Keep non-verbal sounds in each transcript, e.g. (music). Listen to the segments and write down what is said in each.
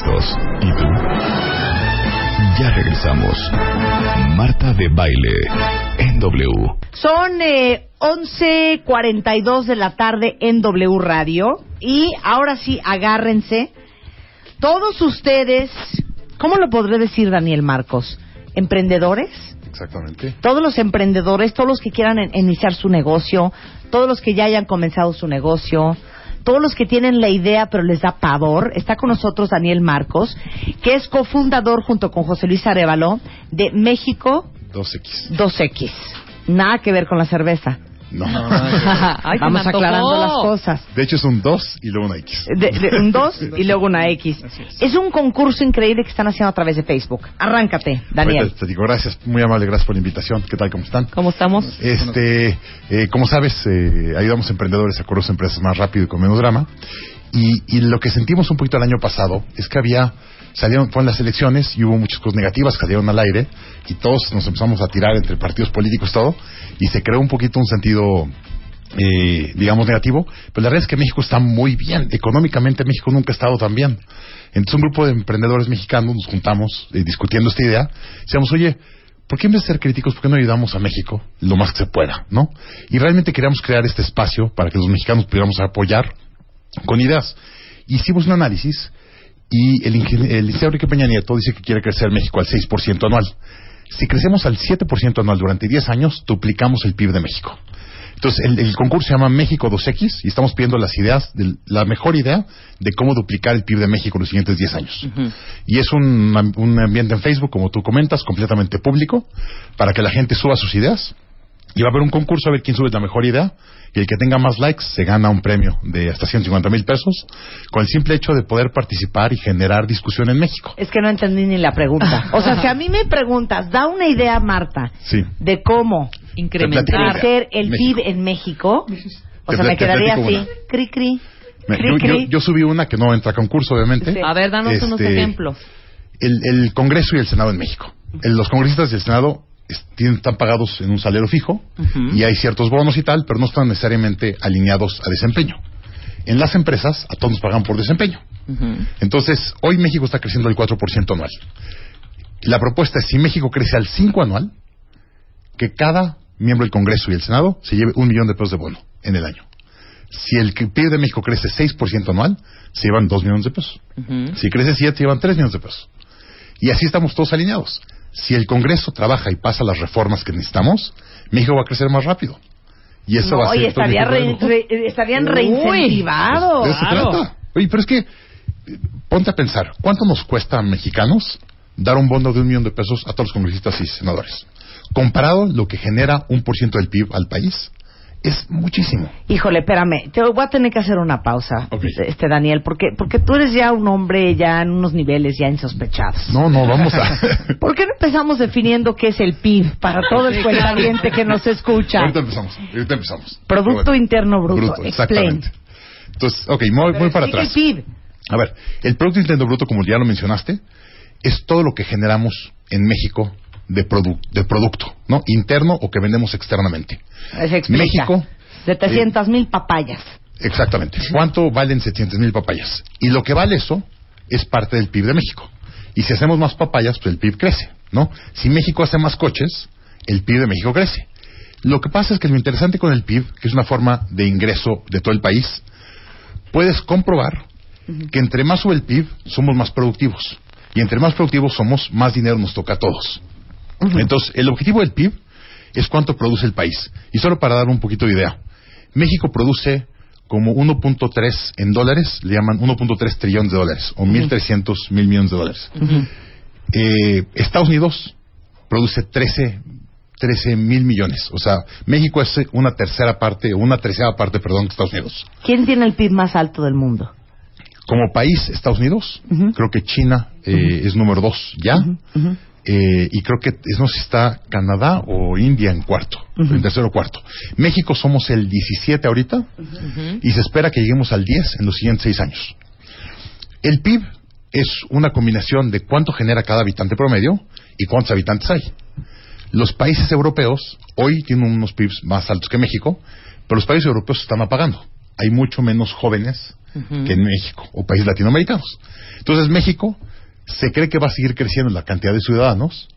Listos. ¿Y tú? Ya regresamos. Marta de Baile en W. Son eh, 11.42 de la tarde en W Radio. Y ahora sí, agárrense. Todos ustedes, ¿cómo lo podré decir Daniel Marcos? ¿Emprendedores? Exactamente. Todos los emprendedores, todos los que quieran en- iniciar su negocio, todos los que ya hayan comenzado su negocio, todos los que tienen la idea pero les da pavor. Está con nosotros Daniel Marcos, que es cofundador junto con José Luis Arevalo de México 2X. 2X. Nada que ver con la cerveza. No. (laughs) Ay, Vamos aclarando las cosas. De hecho es un 2 y luego una X. De, de un (laughs) 2 y luego una X. Es un concurso increíble que están haciendo a través de Facebook. Arráncate, Daniel. Ahorita te digo gracias, muy amable, gracias por la invitación. ¿Qué tal, cómo están? ¿Cómo estamos? Este, eh, como sabes, eh, ayudamos a emprendedores a correr sus empresas más rápido y con menos drama. Y, y lo que sentimos un poquito el año pasado es que había, salieron, fueron las elecciones y hubo muchas cosas negativas que salieron al aire y todos nos empezamos a tirar entre partidos políticos todo y se creó un poquito un sentido eh, digamos, negativo, pero la realidad es que México está muy bien. Económicamente México nunca ha estado tan bien. Entonces un grupo de emprendedores mexicanos nos juntamos eh, discutiendo esta idea. Decíamos, oye, ¿por qué en vez de ser críticos, por qué no ayudamos a México lo más que se pueda, no? Y realmente queríamos crear este espacio para que los mexicanos pudiéramos apoyar con ideas. Hicimos un análisis y el, el licenciado Enrique Peña Nieto dice que quiere crecer México al 6% anual. Si crecemos al 7% anual durante 10 años, duplicamos el PIB de México. Entonces, el, el concurso se llama México 2X y estamos pidiendo las ideas, de, la mejor idea de cómo duplicar el PIB de México en los siguientes 10 años. Y es un, un ambiente en Facebook, como tú comentas, completamente público, para que la gente suba sus ideas. Y va a haber un concurso a ver quién sube la mejor idea. Y el que tenga más likes se gana un premio de hasta 150 mil pesos con el simple hecho de poder participar y generar discusión en México. Es que no entendí ni la pregunta. (laughs) O sea, si a mí me preguntas, da una idea, Marta, Sí. de cómo Incrementar. el México. PIB en México, o sea, me quedaría así, una. cri cri. Me- Cri, yo, cri. yo subí una que no entra a concurso, obviamente. Sí. A ver, danos unos Este, ejemplos. El, el Congreso y el Senado en México. El- los congresistas y el Senado tienen- están pagados en un salario fijo y hay ciertos bonos y tal, pero no están necesariamente alineados a desempeño. En las empresas, a todos nos pagan por desempeño. Entonces, hoy México está creciendo al 4% anual. La propuesta es, si México crece al 5 anual, que cada miembro del Congreso y el Senado se lleve un millón de pesos de bono en el año. Si el PIB de México crece 6% anual, se llevan 2 millones de pesos. Si crece 7, se llevan 3 millones de pesos. Y así estamos todos alineados. Si el Congreso trabaja y pasa las reformas que necesitamos, México va a crecer más rápido. Y eso va a ser... y estaría todo el re- México re- estarían reincentivados. de eso se Claro. trata. Oye, pero es que, ponte a pensar, ¿cuánto nos cuesta a mexicanos dar un bono de un millón de pesos a todos los congresistas y senadores? Comparado lo que genera un por ciento del PIB al país, es muchísimo. Híjole, espérame, te voy a tener que hacer una pausa, Ok. este Daniel, porque porque tú eres ya un hombre ya en unos niveles ya insospechados. No, no, vamos a... (laughs) ¿Por qué no empezamos definiendo qué es el PIB para todo el cuentaviente que nos escucha? ahorita empezamos, ahorita empezamos. Producto bueno, Interno Bruto. Explain. exactamente. Entonces, ok, muy, muy para atrás. el PIB. A ver, el Producto Interno Bruto, como ya lo mencionaste, es todo lo que generamos en México de, produ- de producto, ¿no? Interno o que vendemos externamente. México, 700 mil papayas. Exactamente. ¿Cuánto valen 700 mil papayas? Y lo que vale eso es parte del PIB de México. Y si hacemos más papayas, pues el PIB crece, ¿no? Si México hace más coches, el PIB de México crece. Lo que pasa es que lo interesante con el PIB, que es una forma de ingreso de todo el país, puedes comprobar que entre más sube el PIB, somos más productivos. Y entre más productivos somos, más dinero nos toca a todos. Entonces, el objetivo del PIB es cuánto produce el país. Y solo para dar un poquito de idea, México produce como 1.3 en dólares, le llaman 1.3 trillones de dólares, o 1.300 mil millones de dólares. Eh, Estados Unidos produce 13 13 mil millones. O sea, México es una tercera parte, una tercera parte, perdón, de Estados Unidos. ¿Quién tiene el PIB más alto del mundo? Como país, Estados Unidos, creo que China eh, es número dos ya. Eh, y creo que es, no sé si está Canadá o India en cuarto, en tercero o cuarto. México somos el 17 ahorita y se espera que lleguemos al 10 en los siguientes seis años. El PIB es una combinación de cuánto genera cada habitante promedio y cuántos habitantes hay. Los países europeos hoy tienen unos PIBs más altos que México, pero los países europeos se están apagando. Hay mucho menos jóvenes que en México o países latinoamericanos. Entonces México se cree que va a seguir creciendo en la cantidad de ciudadanos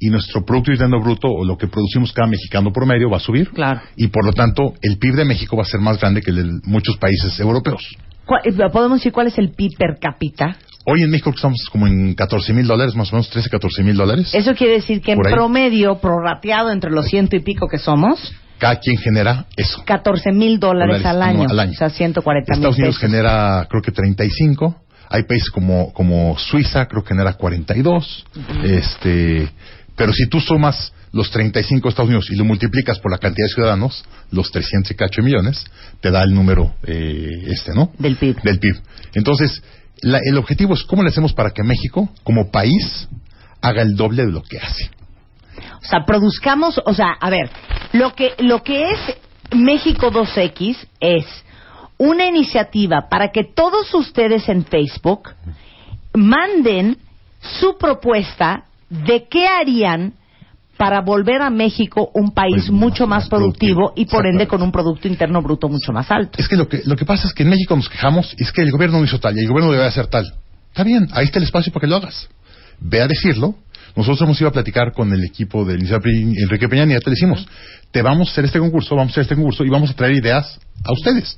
y nuestro Producto Interno Bruto o lo que producimos cada mexicano promedio va a subir. Claro. Y por lo tanto el PIB de México va a ser más grande que el de muchos países europeos. ¿Cuál- eh, ¿Podemos decir cuál es el PIB per cápita? Hoy en México estamos como en 14 mil dólares, más o menos 13, 14 mil dólares. Eso quiere decir que en promedio, prorrateado entre los ciento y pico que somos, Cada quien genera eso. 14 mil dólares Dólares al año. al año. O sea, 140 mil Estados Unidos pesos. genera, creo que 35. Hay países como, como Suiza, creo que genera 42. este, pero si tú sumas los 35 de Estados Unidos y lo multiplicas por la cantidad de ciudadanos, los 300 y cacho millones, te da el número eh, este, ¿no? Del PIB. Del PIB. Entonces, la- el objetivo es cómo le hacemos para que México, como país, haga el doble de lo que hace. O sea, produzcamos, o sea, a ver, lo que, lo que es México 2X es una iniciativa para que todos ustedes en Facebook manden su propuesta de qué harían para volver a México un país Pues, mucho más más productivo y por ende con un Producto Interno Bruto mucho más alto. Es que lo que lo que pasa es que en México nos quejamos y es que el gobierno no hizo tal y el gobierno debe hacer tal. Está bien, ahí está el espacio para que lo hagas. Ve a decirlo. Nosotros hemos ido a platicar con el equipo de Enrique Peña Nieto, le decimos, te vamos a hacer este concurso, vamos a hacer este concurso y vamos a traer ideas a ustedes.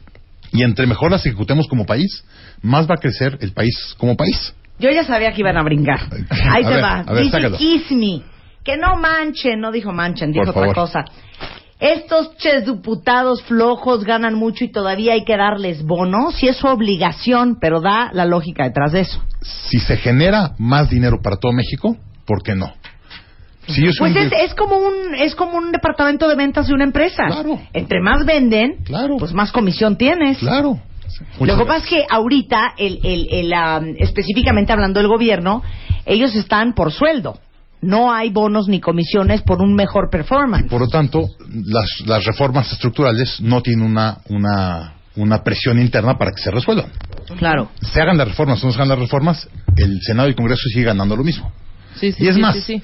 Y entre mejor las ejecutemos como país, más va a crecer el país como país. Yo ya sabía que iban a brincar. (laughs) Ahí te va. a ver, Dice. Kiss Me. Que no manchen. No dijo manchen, dijo Por otra favor. cosa. Estos ches diputados flojos ganan mucho y todavía hay que darles bonos. Sí es su obligación, pero da la lógica detrás de eso. Si se genera más dinero para todo México, ¿por qué no? Soy Pues un es, es como un es como un departamento de ventas de una empresa. Claro. Entre más venden, Claro. pues más comisión tienes. Claro. Lo que pasa es que ahorita, el, el, el, am, específicamente hablando del gobierno, ellos están por sueldo. No hay bonos ni comisiones por un mejor performance. Por lo tanto, las, las reformas estructurales no tienen una, una, una presión interna para que se resuelvan. Claro. Se hagan las reformas o no se hagan las reformas, el Senado y el Congreso sigue ganando lo mismo. Sí, sí, y es sí, más, sí, sí.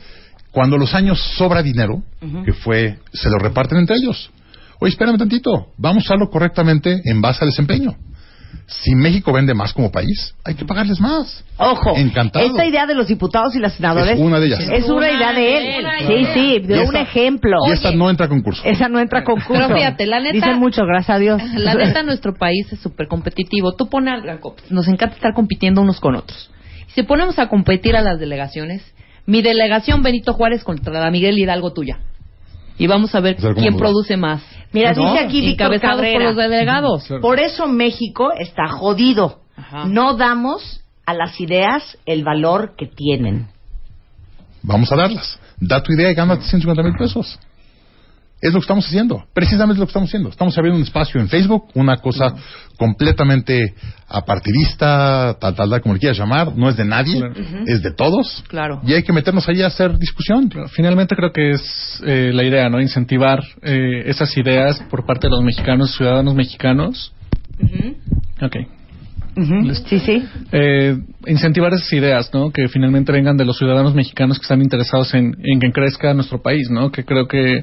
Cuando los años sobra dinero, que fue, se lo reparten entre ellos. Oye, espérame tantito, vamos a usarlo correctamente en base al desempeño. Si México vende más como país, hay que pagarles más. Ojo, Encantado. esta idea de los diputados y las senadoras Es una de ellas. es una idea de él. Sí, sí, de un ejemplo. Y esta no entra a concurso. Esa no entra a concurso. Pero fíjate, la neta- Dicen mucho, gracias a Dios. La neta, nuestro país es súper competitivo. Tú pones al- nos encanta estar compitiendo unos con otros. Si ponemos a competir a las delegaciones, mi delegación Benito Juárez contra la Miguel Hidalgo tuya. Y vamos a ver O sea, ¿cómo quién va? produce más. Mira, ¿No? dice aquí Víctor Encabezados por Cabrera. los delegados. Por eso México está jodido. Ajá. No damos a las ideas el valor que tienen. Vamos a darlas. Da tu idea y gánate 150 mil pesos. Es lo que estamos haciendo. Precisamente lo que estamos haciendo. Estamos abriendo un espacio en Facebook, una cosa completamente apartidista, tal, tal, tal, como le quieras llamar. No es de nadie, es de todos. Claro. Y hay que meternos ahí a hacer discusión. Finalmente creo que es eh, la idea, ¿no? Incentivar eh, esas ideas por parte de los mexicanos, ciudadanos mexicanos. Ok. Sí, sí. Eh, incentivar esas ideas, ¿no? Que finalmente vengan de los ciudadanos mexicanos que están interesados en, en que crezca nuestro país, ¿no? Que creo que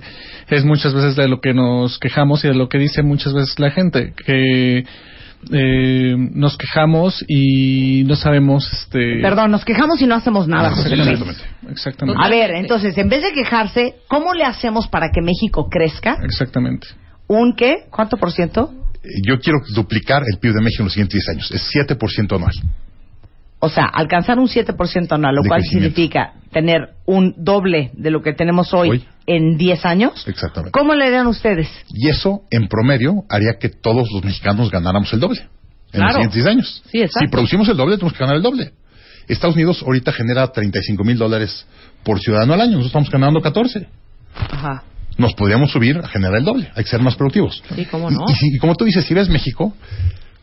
es muchas veces de lo que nos quejamos y de lo que dice muchas veces la gente, que eh, nos quejamos y no sabemos, este... Perdón, nos quejamos y no hacemos nada, Ah, exactamente. Exactamente. A ver, entonces, en vez de quejarse, ¿cómo le hacemos para que México crezca? Exactamente. ¿Un qué? ¿Cuánto por ciento? Yo quiero duplicar el PIB de México en los siguientes 10 años. Es 7% anual. O sea, alcanzar un 7% anual, lo De cual significa tener un doble de lo que tenemos hoy, Hoy. en 10 años. Exactamente. ¿Cómo le harían ustedes? Y eso, en promedio, haría que todos los mexicanos ganáramos el doble en los siguientes 10 años. Sí, exacto. Si producimos el doble, tenemos que ganar el doble. Estados Unidos ahorita genera 35 mil dólares por ciudadano al año. Nosotros estamos ganando 14. Ajá. Nos podríamos subir a generar el doble, hay que ser más productivos. Sí, cómo no. Y, y como tú dices, si ves México,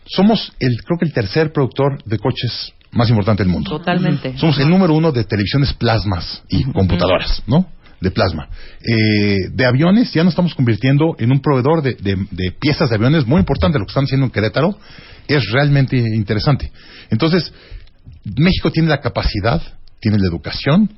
somos el, creo que el tercer productor de coches más importante del mundo. Totalmente. Somos el número uno de televisiones plasmas y computadoras, ¿no? De plasma. Eh, de aviones ya nos estamos convirtiendo en un proveedor de, de- de piezas de aviones muy importante. Lo que están haciendo en Querétaro es realmente interesante. Entonces, México tiene la capacidad, tiene la educación,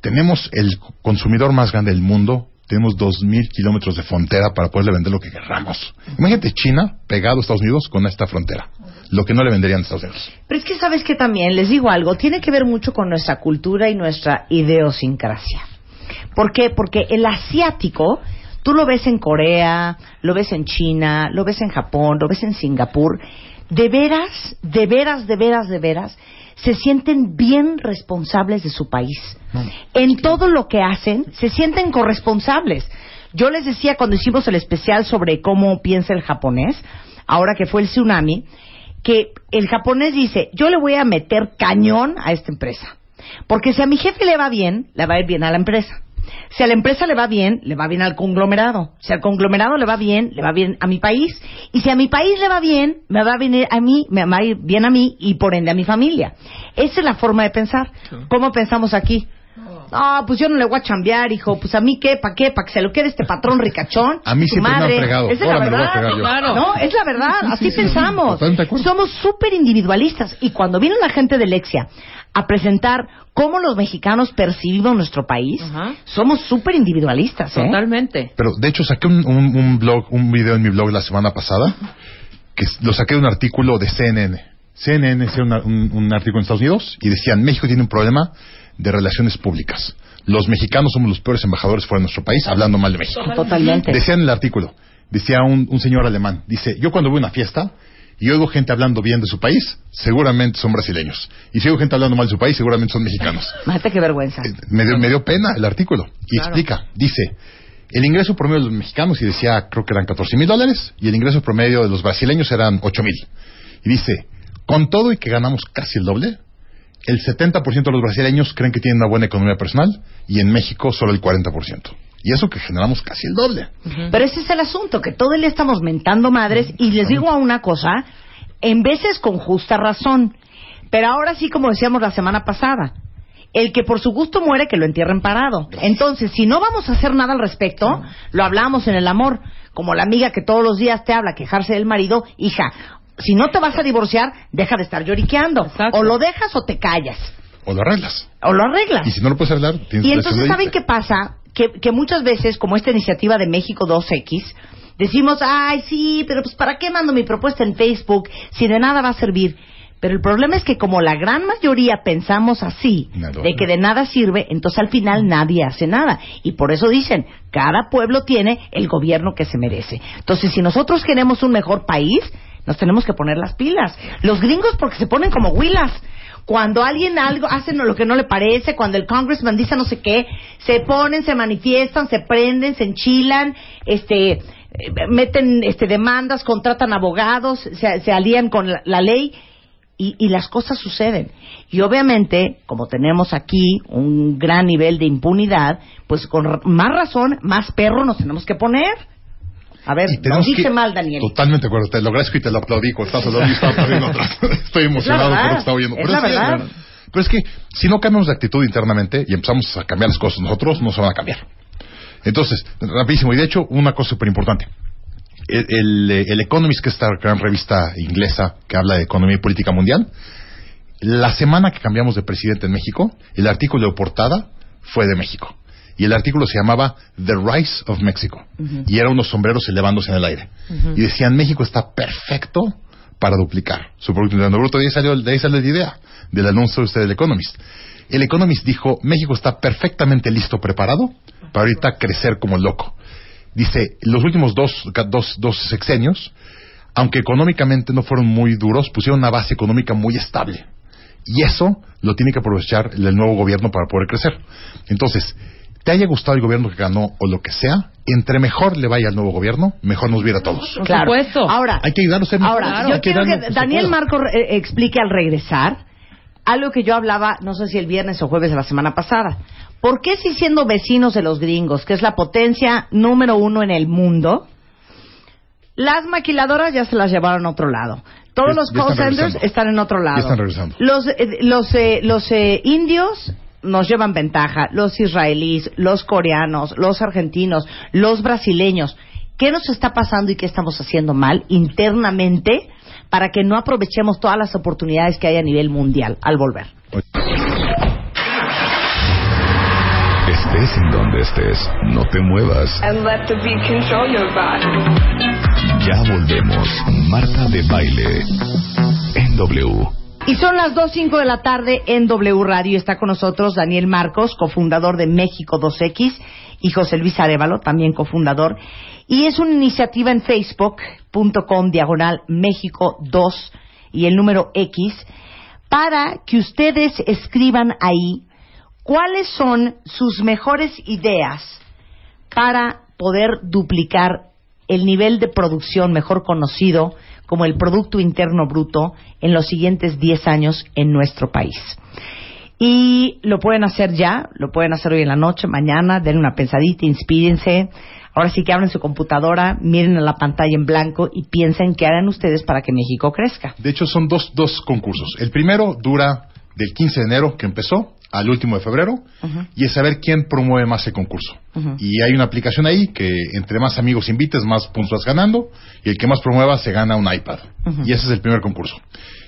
tenemos el consumidor más grande del mundo, tenemos 2.000 kilómetros de frontera para poderle vender lo que querramos. Imagínate China pegado a Estados Unidos con esta frontera, lo que no le venderían a Estados Unidos. Pero es que sabes que también, les digo algo, tiene que ver mucho con nuestra cultura y nuestra idiosincrasia. ¿Por qué? Porque el asiático, tú lo ves en Corea, lo ves en China, lo ves en Japón, lo ves en Singapur, de veras, de veras, de veras, de veras, se sienten bien responsables de su país. En todo lo que hacen, se sienten corresponsables. Yo les decía cuando hicimos el especial sobre cómo piensa el japonés, ahora que fue el tsunami, que el japonés dice, yo le voy a meter cañón a esta empresa. Porque si a mi jefe le va bien, le va a ir bien a la empresa. Si a la empresa le va bien, le va bien al conglomerado. Si al conglomerado le va bien, le va bien a mi país. Y si a mi país le va bien, me va a venir a mí, me va a ir bien a mí y por ende a mi familia. Esa es la forma de pensar. ¿Cómo pensamos aquí? Ah, pues yo no le voy a chambear, hijo. Pues a mí qué, pa' qué, pa' que se lo quede este patrón ricachón. A mí siempre me han madre. fregado. Esa es la Ahora me lo voy a verdad. yo. No, es la verdad. Así pensamos. Somos súper individualistas. Y cuando viene la gente de Lexia a presentar cómo los mexicanos percibimos nuestro país, somos súper individualistas, ¿eh? Totalmente. Pero de hecho saqué un, un- un blog, un video en mi blog la semana pasada, que lo saqué de un artículo de CNN. CNN hacía un, un artículo en Estados Unidos y decían México tiene un problema de relaciones públicas. Los mexicanos somos los peores embajadores fuera de nuestro país, hablando mal de México. Totalmente. Decía en el artículo, decía un, un señor alemán, dice, yo cuando voy a una fiesta y oigo gente hablando bien de su país, seguramente son brasileños. Y si oigo gente hablando mal de su país, seguramente son mexicanos. Imagínate qué vergüenza. Eh, me, dio, me dio pena el artículo. Y Claro. explica, dice, el ingreso promedio de los mexicanos, y decía, creo que eran 14 mil dólares, y el ingreso promedio de los brasileños eran 8 mil. Y dice, con todo y que ganamos casi el doble, el 70% de los brasileños creen que tienen una buena economía personal, y en México solo el 40%. Y eso que generamos casi el doble. Pero ese es el asunto, que todo el día estamos mentando madres y les digo a una cosa, en veces con justa razón, pero ahora sí como decíamos la semana pasada, el que por su gusto muere que lo entierren parado. Entonces, si no vamos a hacer nada al respecto, lo hablamos en el amor, como la amiga que todos los días te habla, quejarse del marido, hija, si no te vas a divorciar, deja de estar lloriqueando. Exacto. O lo dejas o te callas. O lo arreglas. O lo arreglas. Y si no lo puedes arreglar, tienes Y entonces, ¿saben qué pasa? Que, que muchas veces, como esta iniciativa de México 2X, decimos, ay, sí, pero pues ¿para qué mando mi propuesta en Facebook si de nada va a servir? Pero el problema es que como la gran mayoría pensamos así, de que de nada sirve, entonces al final nadie hace nada. Y por eso dicen, cada pueblo tiene el gobierno que se merece. Entonces, si nosotros queremos un mejor país, nos tenemos que poner las pilas. Los gringos porque se ponen como huilas. Cuando alguien algo hace lo que no le parece, cuando el congressman dice no sé qué, se ponen, se manifiestan, se prenden, se enchilan, este, eh, meten este, demandas, contratan abogados, se, alían con la, ley y, las cosas suceden. Y obviamente, como tenemos aquí un gran nivel de impunidad, pues con más razón, más perro nos tenemos que poner. A ver, tenemos dice que- mal, Daniel. Totalmente de acuerdo. Te lo agradezco y te lo aplaudí cuando estás hablando y estaba aplaudiendo atrás. Estoy emocionado por lo que estaba oyendo. es Pero la que- verdad. Pero es que si no cambiamos de actitud internamente y empezamos a cambiar las cosas nosotros, no se van a cambiar. Entonces, rapidísimo. Y de hecho, una cosa súper importante. El, el, eh, el Economist, que es esta gran revista inglesa que habla de economía y política mundial, la semana que cambiamos de presidente en México, el artículo de portada fue de México. Y el artículo se llamaba The Rise of Mexico. Y eran unos sombreros elevándose en el aire. Y decían, México está perfecto para duplicar su Producto Interno Bruto. De ahí salió, de ahí salió la idea del anuncio usted del Economist. El Economist dijo, México está perfectamente listo, preparado para ahorita crecer como loco. Dice, los últimos dos, dos, dos sexenios, aunque económicamente no fueron muy duros, pusieron una base económica muy estable. Y eso lo tiene que aprovechar el nuevo gobierno para poder crecer. Entonces, te haya gustado el gobierno que ganó o lo que sea, entre mejor le vaya al nuevo gobierno, mejor nos viera a todos. Por supuesto. Ahora, Hay que ayudarlos a ser Ahora, mejores, yo hay quiero que Daniel. Marco eh, explique al regresar algo que yo hablaba, no sé si el viernes o jueves de la semana pasada. ¿Por qué si siendo vecinos de los gringos, que es la potencia número uno en el mundo, las maquiladoras ya se las llevaron a otro lado? Todos Ya- los call centers están en otro lado. Ya están regresando. Los, eh, los, eh, los eh, indios nos llevan ventaja, los israelíes, los coreanos, los argentinos, los brasileños. ¿Qué nos está pasando y qué estamos haciendo mal internamente para que no aprovechemos todas las oportunidades que hay a nivel mundial al volver? Estés en donde estés, no te muevas. and let the beat control your body. Ya volvemos. Marta de Baile. En W. Y son las 2.05 de la tarde en W Radio. Está con nosotros Daniel Marcos, cofundador de México 2X, y José Luis Arevalo, también cofundador. Y es una iniciativa en facebook.com diagonal México 2 y el número X para que ustedes escriban ahí cuáles son sus mejores ideas para poder duplicar el nivel de producción mejor conocido como el Producto Interno Bruto en los siguientes 10 años en nuestro país. Y lo pueden hacer ya, lo pueden hacer hoy en la noche, mañana, den una pensadita, inspírense. Ahora sí que abren su computadora, miren a la pantalla en blanco y piensen qué harán ustedes para que México crezca. De hecho, son dos, dos concursos. El primero dura del 15 de enero, que empezó, al último de febrero, y es saber quién promueve más el concurso. Y hay una aplicación ahí que entre más amigos invites, más puntos vas ganando, y el que más promueva se gana un iPad. Y ese es el primer concurso.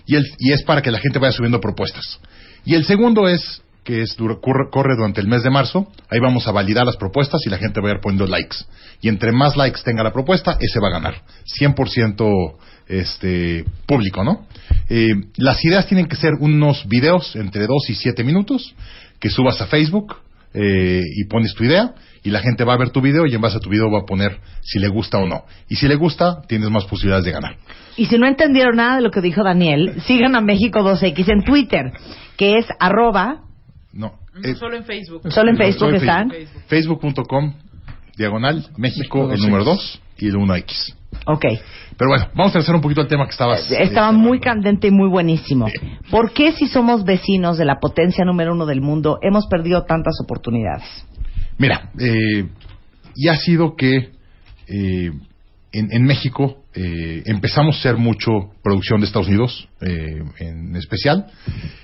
Y, el, y es para que la gente vaya subiendo propuestas. Y el segundo es que es, corre, corre durante el mes de marzo. Ahí vamos a validar las propuestas y la gente va a ir poniendo likes. Y entre más likes tenga la propuesta, ese va a ganar. 100% este, público, ¿no? Eh, las ideas tienen que ser unos videos entre 2 y 7 minutos que subas a Facebook eh, y pones tu idea y la gente va a ver tu video y en base a tu video va a poner si le gusta o no. Y si le gusta, tienes más posibilidades de ganar. Y si no entendieron nada de lo que dijo Daniel, sigan a México 2X en Twitter, que es arroba, No. eh, Solo en Facebook. solo en No, Facebook solo en están. Facebook.com, diagonal, México, el número 2 y el 1X. Ok. Pero bueno, vamos a hacer un poquito el tema que estabas. Estaba este, muy candente y muy buenísimo. ¿Por qué si somos vecinos de la potencia número uno del mundo hemos perdido tantas oportunidades? Mira, eh, y ha sido que eh, en, en México eh, empezamos a hacer mucho producción de Estados Unidos, eh, en especial,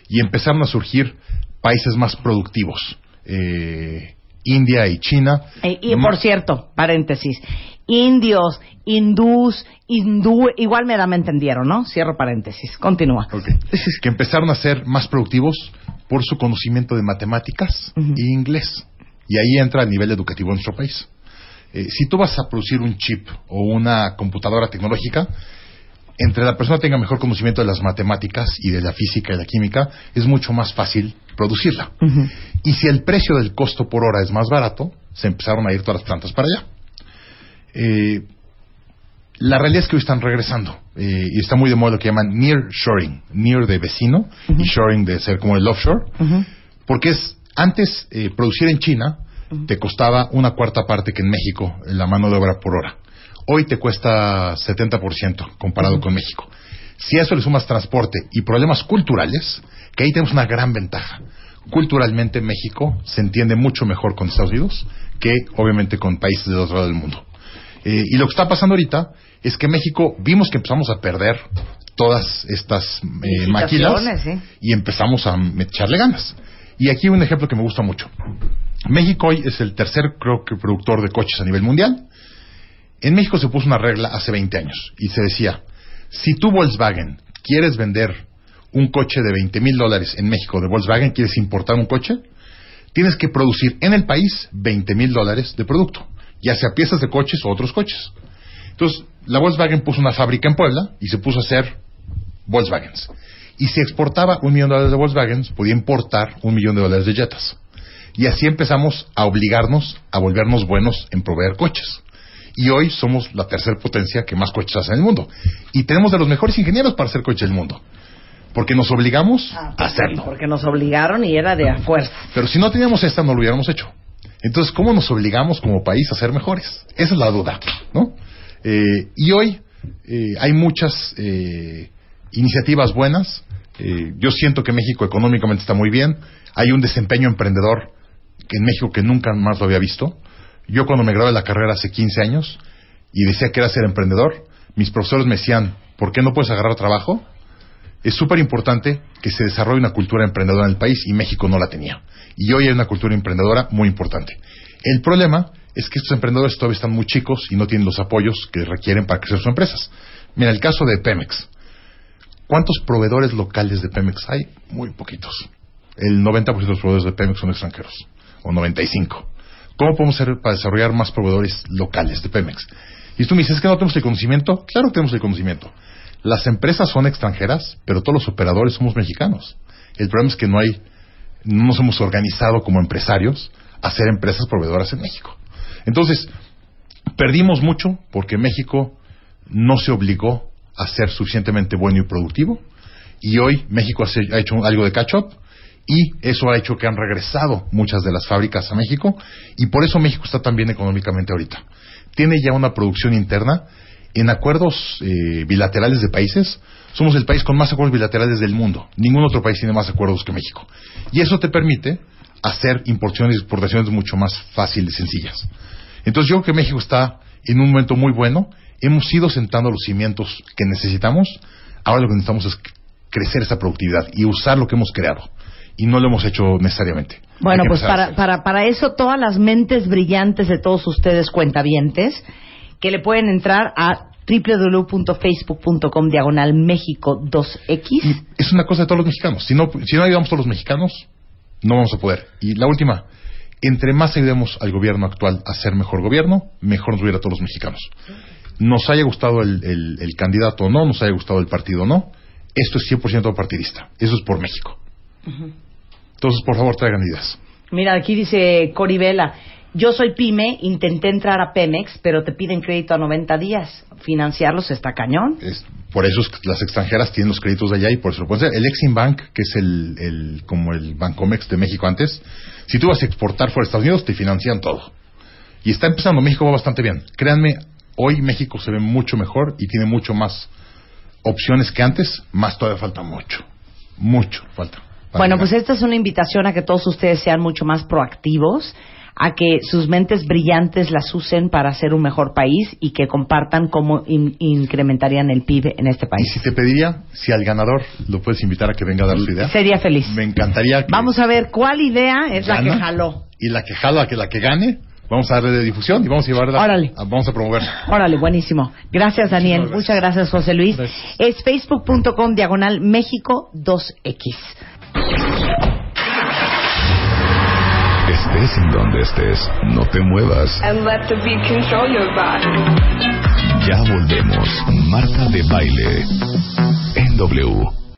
y empezaron a surgir países más productivos. Eh, India y China. Eh, y por cierto, paréntesis, indios, hindús, hindú, igual me da, me entendieron, ¿no? Cierro paréntesis. Continúa. Ok. que empezaron a ser más productivos por su conocimiento de matemáticas e inglés. Y ahí entra el nivel educativo en nuestro país. Eh, si tú vas a producir un chip o una computadora tecnológica, entre la persona tenga mejor conocimiento de las matemáticas y de la física y la química, es mucho más fácil producirla. Y si el precio del costo por hora es más barato, se empezaron a ir todas las plantas para allá. Eh, la realidad es que hoy están regresando eh, y está muy de moda lo que llaman near shoring, near de vecino y shoring de ser como el offshore, porque es antes eh, producir en China te costaba una cuarta parte que en México la mano de obra por hora. Hoy te cuesta 70% comparado con México. Si a eso le sumas transporte y problemas culturales, que ahí tenemos una gran ventaja. Culturalmente México se entiende mucho mejor con Estados Unidos que obviamente con países del otro lado del mundo. Eh, y lo que está pasando ahorita es que México vimos que empezamos a perder todas estas eh, maquilas y empezamos a echarle ganas. Y aquí un ejemplo que me gusta mucho. México hoy es el tercer, creo que, productor de coches a nivel mundial. En México se puso una regla hace 20 años y se decía, si tú Volkswagen quieres vender un coche de 20 mil dólares en México de Volkswagen, quieres importar un coche, tienes que producir en el país 20 mil dólares de producto, ya sea piezas de coches o otros coches. Entonces, la Volkswagen puso una fábrica en Puebla y se puso a hacer Volkswagens. Y si exportaba un millón de dólares de Volkswagens, podía importar un millón de dólares de Jetas. Y así empezamos a obligarnos a volvernos buenos en proveer coches. Y hoy somos la tercera potencia que más coches hace en el mundo. Y tenemos de los mejores ingenieros para hacer coches del mundo. Porque nos obligamos a hacerlo. Porque nos obligaron y era de a fuerza. Pero si no teníamos esta, no lo hubiéramos hecho. Entonces, ¿cómo nos obligamos como país a ser mejores? Esa es la duda, ¿no? Eh, y hoy eh, hay muchas eh, iniciativas buenas. Eh, yo siento que México económicamente está muy bien. Hay un desempeño emprendedor que en México que nunca más lo había visto. Yo cuando me gradué de la carrera hace 15 años y decía que era ser emprendedor, mis profesores me decían, ¿por qué no puedes agarrar trabajo? Es súper importante que se desarrolle una cultura emprendedora en el país y México no la tenía. Y hoy hay una cultura emprendedora muy importante. El problema es que estos emprendedores todavía están muy chicos y no tienen los apoyos que requieren para crecer sus empresas. Mira, el caso de Pemex. ¿Cuántos proveedores locales de Pemex hay? Muy poquitos. El 90% de los proveedores de Pemex son extranjeros, o 95%. ¿Cómo podemos hacer para desarrollar más proveedores locales de Pemex? Y tú me dices, ¿es que no tenemos el conocimiento? Claro que tenemos el conocimiento. Las empresas son extranjeras, pero todos los operadores somos mexicanos. El problema es que no hay, no nos hemos organizado como empresarios a hacer empresas proveedoras en México. Entonces, perdimos mucho porque México no se obligó a ser suficientemente bueno y productivo. Y hoy México ha hecho algo de catch-up y eso ha hecho que han regresado muchas de las fábricas a México y por eso México está tan bien económicamente ahorita. Tiene ya una producción interna en acuerdos eh, bilaterales de países. Somos el país con más acuerdos bilaterales del mundo. Ningún otro país tiene más acuerdos que México. Y eso te permite hacer importaciones y exportaciones mucho más fáciles y sencillas. Entonces yo creo que México está en un momento muy bueno. Hemos ido sentando los cimientos que necesitamos. Ahora lo que necesitamos es crecer esa productividad y usar lo que hemos creado. Y no lo hemos hecho necesariamente. Bueno, pues para, para, para eso todas las mentes brillantes de todos ustedes cuentavientes, que le pueden entrar a www.facebook.com diagonal México 2X. Y es una cosa de todos los mexicanos. Si no, si no ayudamos a todos los mexicanos, no vamos a poder. Y la última, entre más ayudemos al gobierno actual a ser mejor gobierno, mejor nos va a todos los mexicanos. Nos haya gustado el, el- el candidato o no, nos haya gustado el partido o no, esto es 100% partidista. Eso es por México. Entonces, por favor, traigan ideas. Mira, aquí dice Cori Vela, yo soy pyme, intenté entrar a Pemex, pero te piden crédito a 90 días. Financiarlos está cañón. Es- por eso las extranjeras tienen los créditos de allá y por eso lo pueden hacer. El Exim Bank, que es el, el- como el Bancomex de México antes, si tú vas a exportar fuera de Estados Unidos, te financian todo. Y está empezando, México va bastante bien. Créanme, hoy México se ve mucho mejor y tiene mucho más opciones que antes, más todavía falta mucho. Mucho falta. Bueno, pues esta es una invitación a que todos ustedes sean mucho más proactivos, a que sus mentes brillantes las usen para hacer un mejor país y que compartan cómo in- incrementarían el PIB en este Y país. si te pediría, si al ganador lo puedes invitar a que venga a dar su idea, Sería feliz. me encantaría que Vamos a ver cuál idea es la que gana, jaló. Y la que jala, que la que gane, vamos a darle de difusión y vamos a llevarla. Órale. a- vamos a promover. Órale, buenísimo. Gracias, Daniel. Muchísimas Muchas gracias, José Luis. Gracias. Es facebook.com diagonal México 2X. Estés en donde estés, no te muevas. And let the beat control your body. Ya volvemos. Marta de baile. En W.